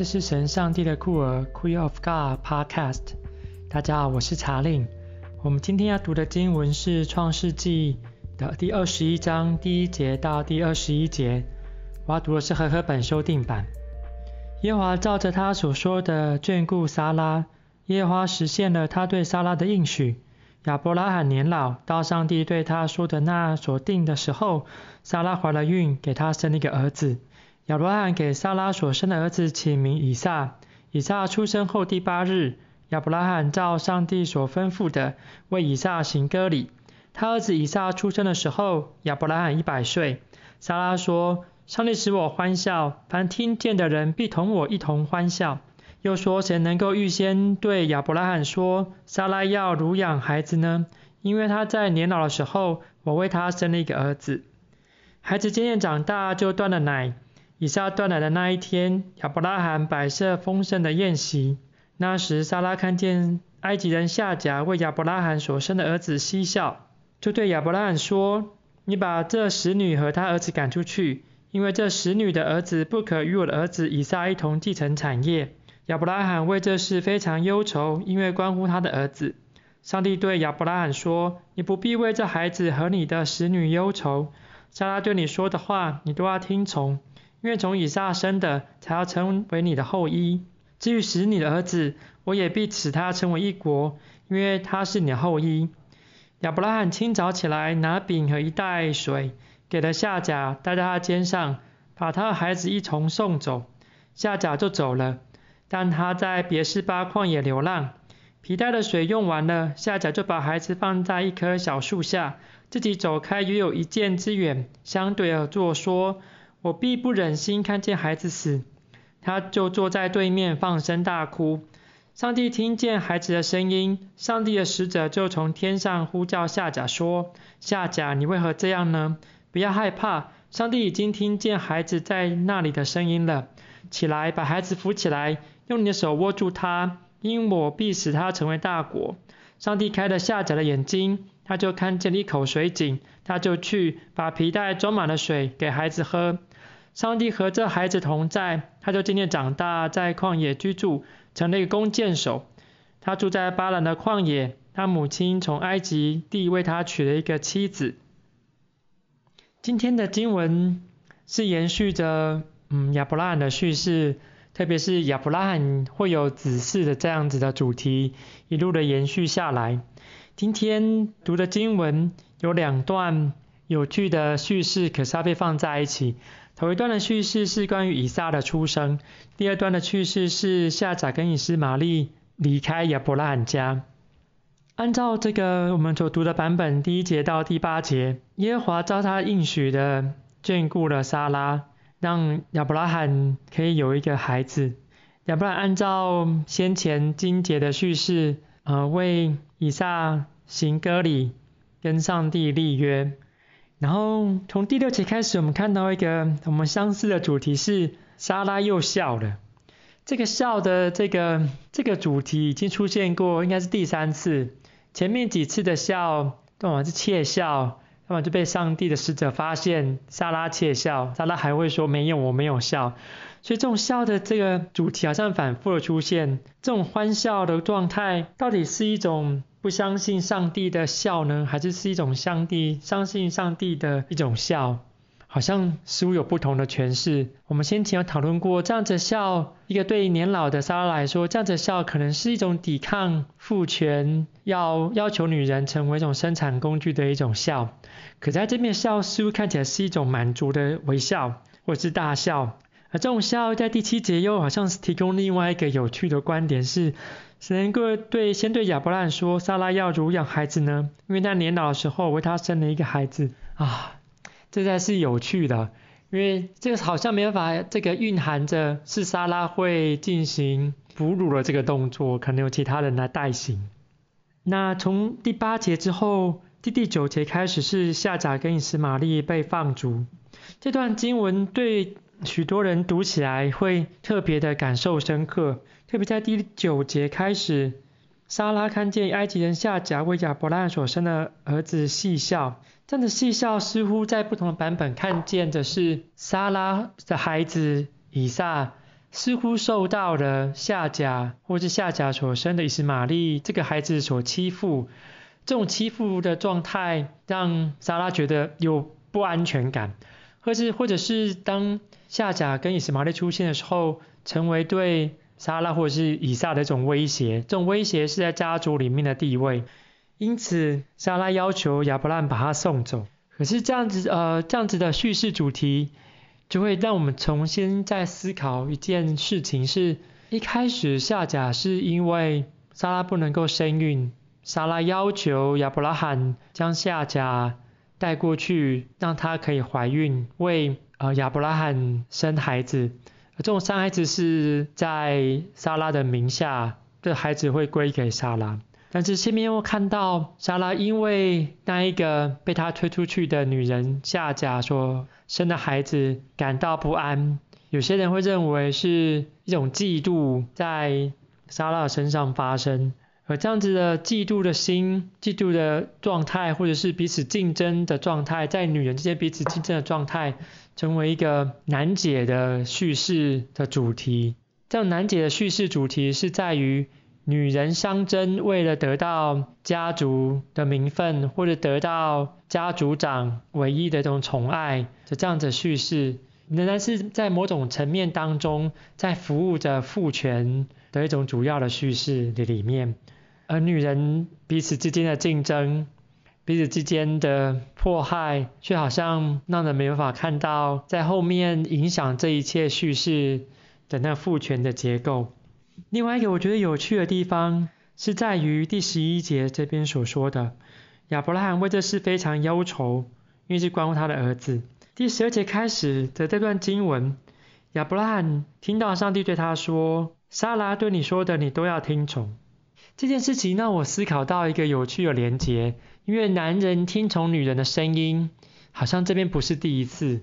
这是神上帝的酷儿 Queen of God Podcast。大家好，我是查令。我们今天要读的经文是创世纪的第二十一章第一节到第二十一节。我要读的是和合本修订版。耶和华照着他所说的眷顾撒拉，耶和华实现了他对撒拉的应许。亚伯拉罕年老，到上帝对他说的那所定的时候，撒拉怀了孕，给他生了一个儿子。亚伯拉罕给撒拉所生的儿子起名以撒。以撒出生后第八日，亚伯拉罕照上帝所吩咐的，为以撒行割礼。他儿子以撒出生的时候，亚伯拉罕一百岁。撒拉说：“上帝使我欢笑，凡听见的人必同我一同欢笑。”又说：“谁能够预先对亚伯拉罕说，撒拉要乳养孩子呢？因为他在年老的时候，我为他生了一个儿子。孩子渐渐长大，就断了奶。以撒断奶的那一天，亚伯拉罕摆设丰盛的宴席。那时，撒拉看见埃及人夏甲为亚伯拉罕所生的儿子嬉笑，就对亚伯拉罕说：‘你把这使女和她儿子赶出去，因为这使女的儿子不可与我的儿子以撒一同继承产业。’”亚伯拉罕为这事非常忧愁，因为关乎他的儿子。上帝对亚伯拉罕说：“你不必为这孩子和你的使女忧愁。撒拉对你说的话，你都要听从，因为从以撒生的才要成为你的后裔。至于使你的儿子，我也必使他成为一国，因为他是你的后裔。”亚伯拉罕清早起来，拿饼和一袋水，给了夏甲，带在他肩上，把他的孩子一同送走。夏甲就走了。但他在别是巴旷野流浪，皮带的水用完了，夏甲就把孩子放在一棵小树下，自己走开约有一箭之远，相对而坐，说：“我必不忍心看见孩子死。”他就坐在对面放声大哭。上帝听见孩子的声音，上帝的使者就从天上呼叫夏甲说：“夏甲，你为何这样呢？不要害怕，上帝已经听见孩子在那里的声音了。起来，把孩子扶起来。”用你的手握住他，因我必使他成为大国。上帝开了夏甲的眼睛，他就看见了一口水井，他就去把皮带装满了水给孩子喝。上帝和这孩子同在，他就渐渐长大，在旷野居住，成了一个弓箭手。他住在巴兰的旷野，他母亲从埃及地为他娶了一个妻子。今天的经文是延续着嗯亚伯拉罕的叙事。特别是亚伯拉罕会有子嗣的这样子的主题，一路的延续下来。今天读的经文有两段有趣的叙事，可是它被放在一起。头一段的叙事是关于以撒的出生，第二段的叙事是夏甲跟以斯玛利离开亚伯拉罕家。按照这个我们所读的版本，第一节到第八节，耶和华照他应许的眷顾了撒拉。让亚伯拉罕可以有一个孩子。亚伯拉罕按照先前经节的叙事，呃，为以撒行割礼，跟上帝立约。然后从第六节开始，我们看到一个我们相似的主题是莎拉又笑了。这个笑的这个这个主题已经出现过，应该是第三次。前面几次的笑都是窃笑。那么就被上帝的使者发现，撒拉窃笑，撒拉还会说没有，我没有笑。所以这种笑的这个主题好像反复的出现。这种欢笑的状态，到底是一种不相信上帝的笑呢，还是是一种上帝相信上帝的一种笑？好像似乎有不同的诠释。我们先前有讨论过，这样子笑，一个对年老的撒拉来说，这样子笑可能是一种抵抗父权，要要求女人成为一种生产工具的一种笑。可在这边笑，似乎看起来是一种满足的微笑，或是大笑。而这种笑在第七节又好像是提供另外一个有趣的观点，是神能够对先对亚伯拉罕说，撒拉要如养孩子呢？因为他年老的时候为他生了一个孩子啊。这才是有趣的，因为这个好像没办法，这个蕴含着是沙拉会进行哺乳的这个动作，可能有其他人来代行。那从第八节之后，第第九节开始是夏甲跟以实玛利被放逐。这段经文对许多人读起来会特别的感受深刻，特别在第九节开始。莎拉看见埃及人夏甲为亚伯拉罕所生的儿子戏笑，这样的戏笑似乎在不同的版本看见的是莎拉的孩子以撒似乎受到了夏甲或是夏甲所生的以实玛利这个孩子所欺负，这种欺负的状态让莎拉觉得有不安全感，或是或者是当夏甲跟以实玛利出现的时候，成为对莎拉或者是以撒的一种威胁，这种威胁是在家族里面的地位，因此莎拉要求亚伯兰把他送走。可是这样子呃这样子的叙事主题。就会让我们重新再思考一件事情是，是一开始夏甲是因为莎拉不能够生育，莎拉要求亚伯拉罕将夏甲带过去，让她可以怀孕，为呃亚伯拉罕生孩子。这种生孩子是在莎拉的名下，这孩子会归给莎拉。但是前面又看到莎拉因为那一个被他推出去的女人夏甲所生的孩子感到不安，有些人会认为是一种嫉妒在莎拉身上发生，而这样子的嫉妒的心、嫉妒的状态，或者是彼此竞争的状态，在女人之间彼此竞争的状态，成为一个难解的叙事的主题。这样难解的叙事主题是在于。女人相争，为了得到家族的名分，或者得到家族长唯一的这种宠爱，的这样子叙事，仍然是在某种层面当中，在服务着父权的一种主要的叙事的里面。而女人彼此之间的竞争，彼此之间的迫害，却好像让人没办法看到在后面影响这一切叙事的那父权的结构。另外一个我觉得有趣的地方是在于第十一节这边所说的，亚伯拉罕为这事非常忧愁，因为是关乎他的儿子。第十二节开始的这段经文，亚伯拉罕听到上帝对他说：“莎拉对你说的，你都要听从。”这件事情让我思考到一个有趣的连结，因为男人听从女人的声音，好像这边不是第一次，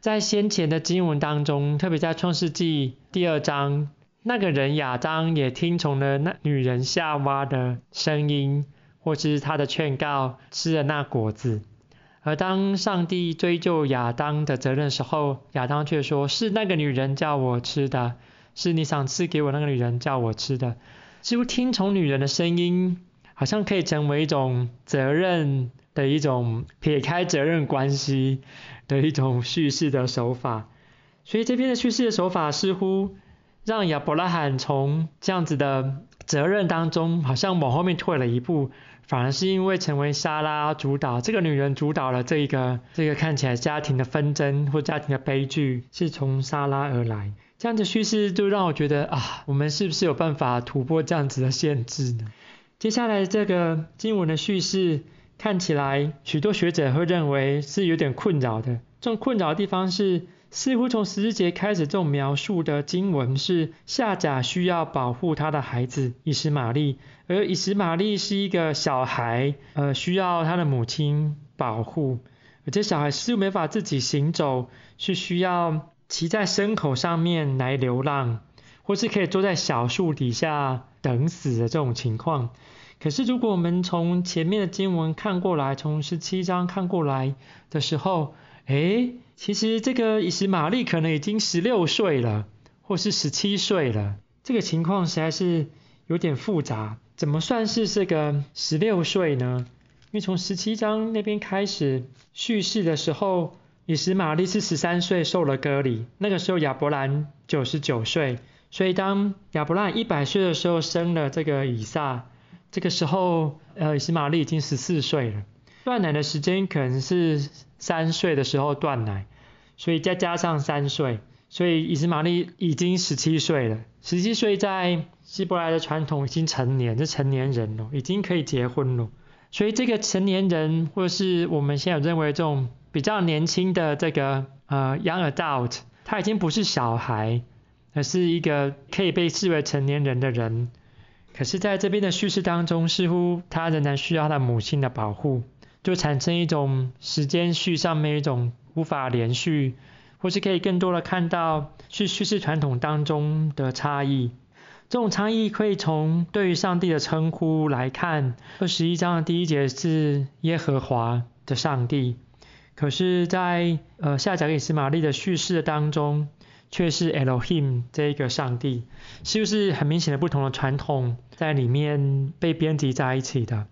在先前的经文当中，特别在创世纪第二章。那个人亚当也听从了那女人夏娃的声音，或是他的劝告，吃了那果子。而当上帝追究亚当的责任的时候，亚当却说：“是那个女人叫我吃的，是你赏赐给我那个女人叫我吃的。”似乎听从女人的声音，好像可以成为一种责任的一种撇开责任关系的一种叙事的手法。所以这边的叙事的手法似乎。让亚伯拉罕从这样子的责任当中，好像往后面退了一步，反而是因为成为莎拉主导，这个女人主导了这个这个看起来家庭的纷争或家庭的悲剧，是从莎拉而来。这样的叙事就让我觉得啊，我们是不是有办法突破这样子的限制呢？接下来这个经文的叙事看起来，许多学者会认为是有点困扰的。这种困扰的地方是。似乎从十字节开始，这种描述的经文是夏甲需要保护他的孩子以实玛利，而以实玛利是一个小孩，呃，需要他的母亲保护。而这小孩似乎没法自己行走，是需要骑在牲口上面来流浪，或是可以坐在小树底下等死的这种情况。可是如果我们从前面的经文看过来，从十七章看过来的时候，诶，其实这个以实玛利可能已经十六岁了，或是十七岁了。这个情况实在是有点复杂。怎么算是这个十六岁呢？因为从十七章那边开始叙事的时候，以实玛利是十三岁受了割礼，那个时候亚伯兰九十九岁，所以当亚伯兰一百岁的时候生了这个以撒，这个时候呃以实玛利已经十四岁了。断奶的时间可能是三岁的时候断奶，所以再加上三岁，所以以实玛利已经十七岁了。十七岁在希伯来的传统已经成年，是成年人了，已经可以结婚了。所以这个成年人，或是我们现在认为这种比较年轻的这个呃 young adult，他已经不是小孩，而是一个可以被视为成年人的人。可是在这边的叙事当中，似乎他仍然需要他的母亲的保护。就产生一种时间序上面一种无法连续，或是可以更多的看到是叙事传统当中的差异。这种差异可以从对于上帝的称呼来看，二十一章的第一节是耶和华的上帝，可是在呃夏甲以斯玛利的叙事当中，却是 Elohim 这一个上帝，是不是很明显的不同的传统在里面被编辑在一起的？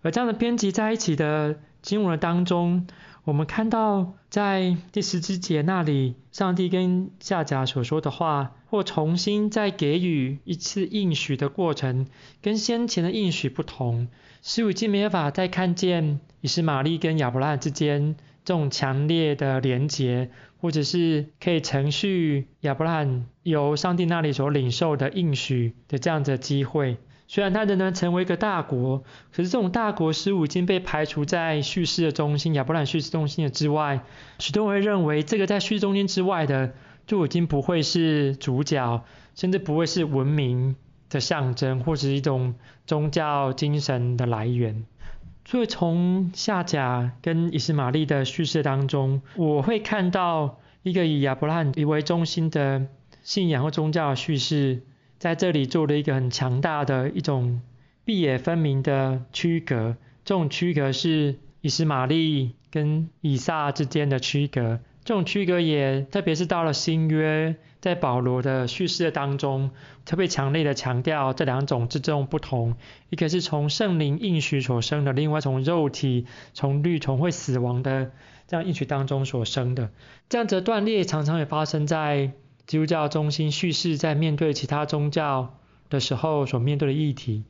而这样的编辑在一起的经文当中，我们看到在第十七节那里，上帝跟夏甲所说的话，或重新再给予一次应许的过程，跟先前的应许不同，似乎已经没办法再看见以斯玛利跟亚伯拉罕之间这种强烈的连结，或者是可以承续亚伯拉罕由上帝那里所领受的应许的这样的机会。虽然他仍然成为一个大国，可是这种大国事物已经被排除在叙事的中心，亚伯兰叙事中心的之外。许多人会认为，这个在叙事中心之外的，就已经不会是主角，甚至不会是文明的象征，或者是一种宗教精神的来源。所以从夏甲跟以斯玛利的叙事当中，我会看到一个以亚伯兰为中心的信仰或宗教的叙事。在这里做了一个很强大的一种壁野分明的区隔，这种区隔是以斯玛利跟以撒之间的区隔，这种区隔也特别是到了新约，在保罗的叙事当中，特别强烈的强调这两种之中不同，一个是从圣灵应许所生的，另外从肉体从绿从会死亡的这样应许当中所生的，这样子的断裂常常也发生在。基督教中心叙事在面对其他宗教的时候所面对的议题，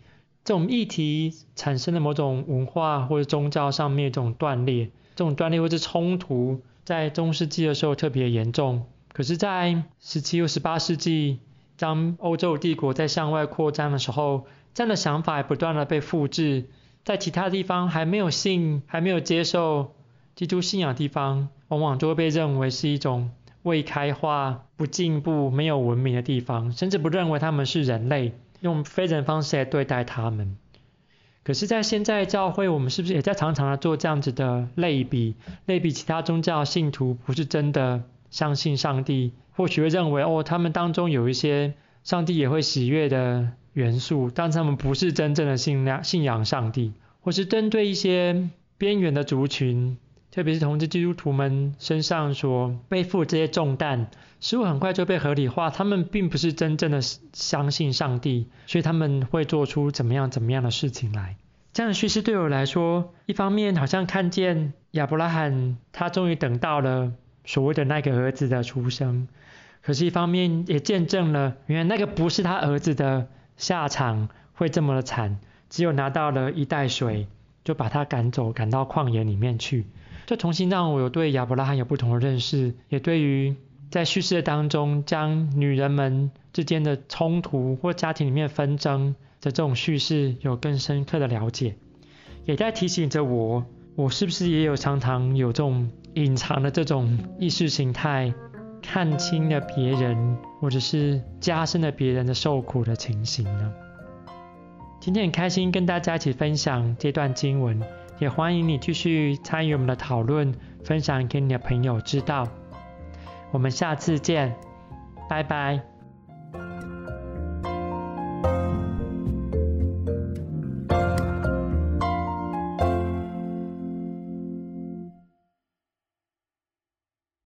这种议题产生的某种文化或者宗教上面这种断裂，这种断裂或者冲突，在中世纪的时候特别严重。可是，在十七或十八世纪，当欧洲帝国在向外扩张的时候，这样的想法也不断的被复制，在其他地方还没有信、还没有接受基督信仰的地方，往往就会被认为是一种。未开化、不进步、没有文明的地方，甚至不认为他们是人类，用非人方式来对待他们。可是，在现在教会，我们是不是也在常常的做这样子的类比？类比其他宗教信徒不是真的相信上帝，或许会认为哦，他们当中有一些上帝也会喜悦的元素，但是他们不是真正的信仰信仰上帝，或是针对一些边缘的族群。特别是同志基督徒们身上所背负这些重担，似乎很快就被合理化。他们并不是真正的相信上帝，所以他们会做出怎么样怎么样的事情来。这样的叙事对我来说，一方面好像看见亚伯拉罕他终于等到了所谓的那个儿子的出生，可是一方面也见证了原来那个不是他儿子的下场会这么的惨，只有拿到了一袋水就把他赶走，赶到旷野里面去。这重新让我有对亚伯拉罕有不同的认识，也对于在叙事的当中将女人们之间的冲突或家庭里面纷争的这种叙事有更深刻的了解，也在提醒着我，我是不是也有常常有这种隐藏的这种意识形态，看清了别人，或者是加深了别人的受苦的情形呢？今天很开心跟大家一起分享这段经文。也欢迎你继续参与我们的讨论，分享给你的朋友知道。我们下次见，拜拜。